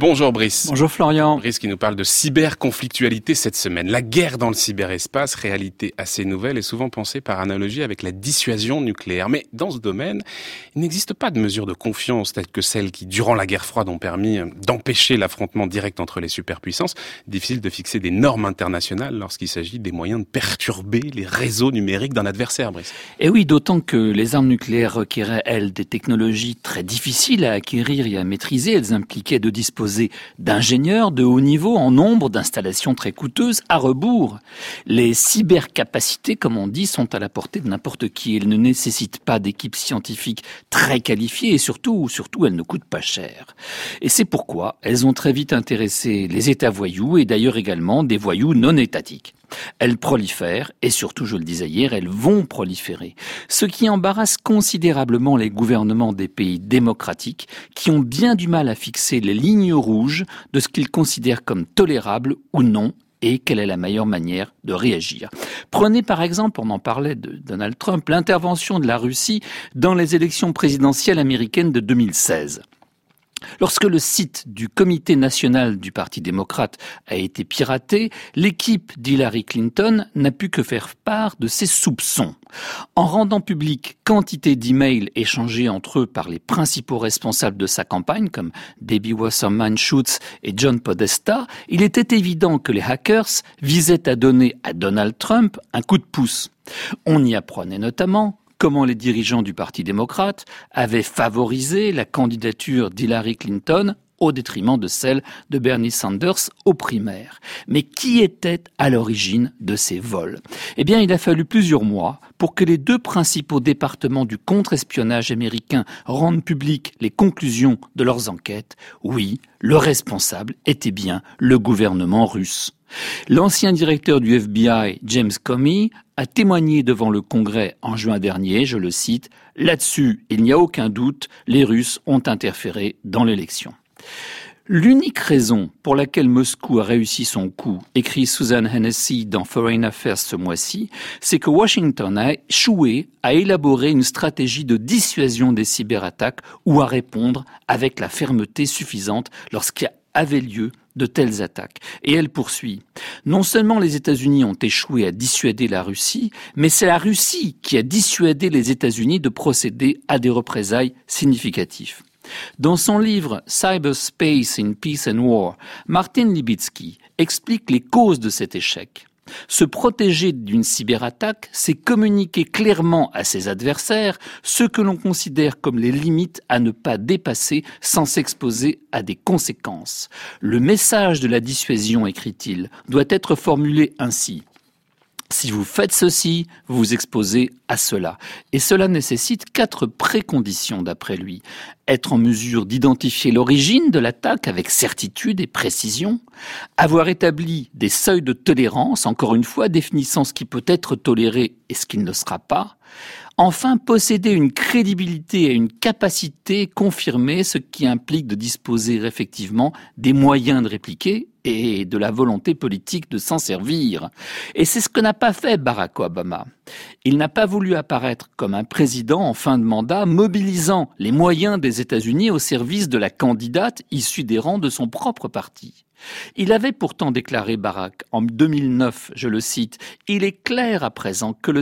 Bonjour Brice. Bonjour Florian. Brice qui nous parle de cyberconflictualité cette semaine. La guerre dans le cyberespace, réalité assez nouvelle et souvent pensée par analogie avec la dissuasion nucléaire. Mais dans ce domaine, il n'existe pas de mesures de confiance telles que celles qui, durant la guerre froide, ont permis d'empêcher l'affrontement direct entre les superpuissances. Difficile de fixer des normes internationales lorsqu'il s'agit des moyens de perturber les réseaux numériques d'un adversaire, Brice. Et oui, d'autant que les armes nucléaires requéraient, elles, des technologies très difficiles à acquérir et à maîtriser. Elles impliquaient de disposer d'ingénieurs de haut niveau en nombre, d'installations très coûteuses, à rebours. Les cybercapacités, comme on dit, sont à la portée de n'importe qui. Elles ne nécessitent pas d'équipes scientifiques très qualifiées et surtout, surtout, elles ne coûtent pas cher. Et c'est pourquoi elles ont très vite intéressé les États voyous et d'ailleurs également des voyous non étatiques. Elles prolifèrent, et surtout, je le disais hier, elles vont proliférer. Ce qui embarrasse considérablement les gouvernements des pays démocratiques, qui ont bien du mal à fixer les lignes rouges de ce qu'ils considèrent comme tolérable ou non et quelle est la meilleure manière de réagir. Prenez par exemple, on en parlait de Donald Trump, l'intervention de la Russie dans les élections présidentielles américaines de 2016. Lorsque le site du comité national du Parti démocrate a été piraté, l'équipe d'Hillary Clinton n'a pu que faire part de ses soupçons. En rendant public quantité d'emails échangés entre eux par les principaux responsables de sa campagne, comme Debbie Wasserman Schutz et John Podesta, il était évident que les hackers visaient à donner à Donald Trump un coup de pouce. On y apprenait notamment comment les dirigeants du Parti démocrate avaient favorisé la candidature d'Hillary Clinton au détriment de celle de Bernie Sanders aux primaires. Mais qui était à l'origine de ces vols? Eh bien, il a fallu plusieurs mois pour que les deux principaux départements du contre-espionnage américain rendent publiques les conclusions de leurs enquêtes. Oui, le responsable était bien le gouvernement russe. L'ancien directeur du FBI, James Comey, a témoigné devant le Congrès en juin dernier, je le cite, Là-dessus, il n'y a aucun doute, les Russes ont interféré dans l'élection. L'unique raison pour laquelle Moscou a réussi son coup, écrit Susan Hennessy dans Foreign Affairs ce mois-ci, c'est que Washington a échoué à élaborer une stratégie de dissuasion des cyberattaques ou à répondre avec la fermeté suffisante lorsqu'il avait lieu de telles attaques. Et elle poursuit. Non seulement les États-Unis ont échoué à dissuader la Russie, mais c'est la Russie qui a dissuadé les États-Unis de procéder à des représailles significatives. Dans son livre Cyberspace in Peace and War, Martin Libitsky explique les causes de cet échec. Se protéger d'une cyberattaque, c'est communiquer clairement à ses adversaires ce que l'on considère comme les limites à ne pas dépasser sans s'exposer à des conséquences. Le message de la dissuasion, écrit-il, doit être formulé ainsi. Si vous faites ceci, vous vous exposez à cela. Et cela nécessite quatre préconditions d'après lui. Être en mesure d'identifier l'origine de l'attaque avec certitude et précision, avoir établi des seuils de tolérance, encore une fois définissant ce qui peut être toléré et ce qui ne le sera pas, Enfin, posséder une crédibilité et une capacité confirmée, ce qui implique de disposer effectivement des moyens de répliquer et de la volonté politique de s'en servir. Et c'est ce que n'a pas fait Barack Obama. Il n'a pas voulu apparaître comme un président en fin de mandat, mobilisant les moyens des États-Unis au service de la candidate issue des rangs de son propre parti. Il avait pourtant déclaré Barack en 2009, je le cite, Il est clair à présent que,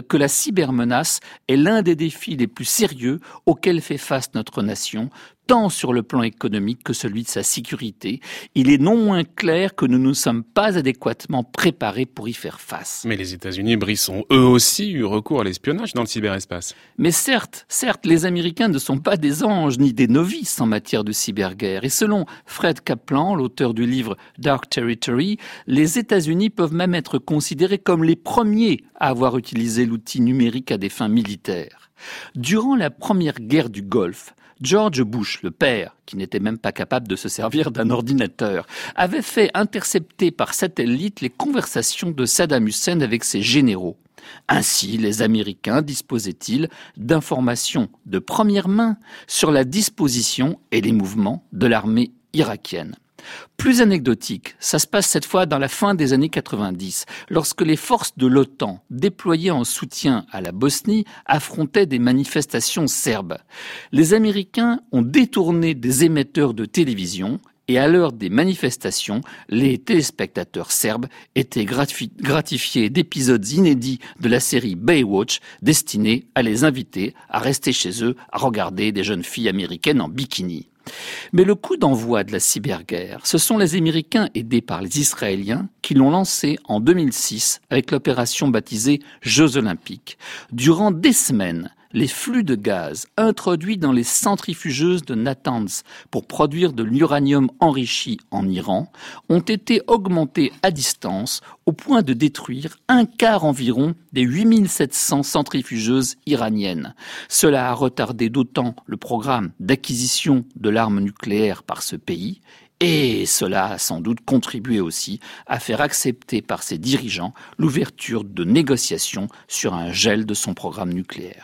que la cybermenace est l'un des défis les plus sérieux auxquels fait face notre nation, tant sur le plan économique que celui de sa sécurité, il est non moins clair que nous ne sommes pas adéquatement préparés pour y faire face. Mais les États-Unis, Brice, ont eux aussi eu recours à l'espionnage dans le cyberespace. Mais certes, certes, les Américains ne sont pas des anges ni des novices en matière de cyberguerre. Et selon Fred Kaplan, l'auteur du livre Dark Territory, les États-Unis peuvent même être considérés comme les premiers à avoir utilisé l'outil numérique à des fins militaires. Durant la première guerre du Golfe, George Bush, le père, qui n'était même pas capable de se servir d'un ordinateur, avait fait intercepter par satellite les conversations de Saddam Hussein avec ses généraux. Ainsi, les Américains disposaient-ils d'informations de première main sur la disposition et les mouvements de l'armée irakienne. Plus anecdotique, ça se passe cette fois dans la fin des années 90, lorsque les forces de l'OTAN, déployées en soutien à la Bosnie, affrontaient des manifestations serbes. Les Américains ont détourné des émetteurs de télévision et à l'heure des manifestations, les téléspectateurs serbes étaient gratifiés d'épisodes inédits de la série Baywatch destinés à les inviter à rester chez eux à regarder des jeunes filles américaines en bikini. Mais le coup d'envoi de la cyberguerre, ce sont les Américains aidés par les Israéliens qui l'ont lancé en 2006 avec l'opération baptisée Jeux olympiques. Durant des semaines, les flux de gaz introduits dans les centrifugeuses de Natanz pour produire de l'uranium enrichi en Iran ont été augmentés à distance au point de détruire un quart environ des 8700 centrifugeuses iraniennes. Cela a retardé d'autant le programme d'acquisition de l'arme nucléaire par ce pays et cela a sans doute contribué aussi à faire accepter par ses dirigeants l'ouverture de négociations sur un gel de son programme nucléaire.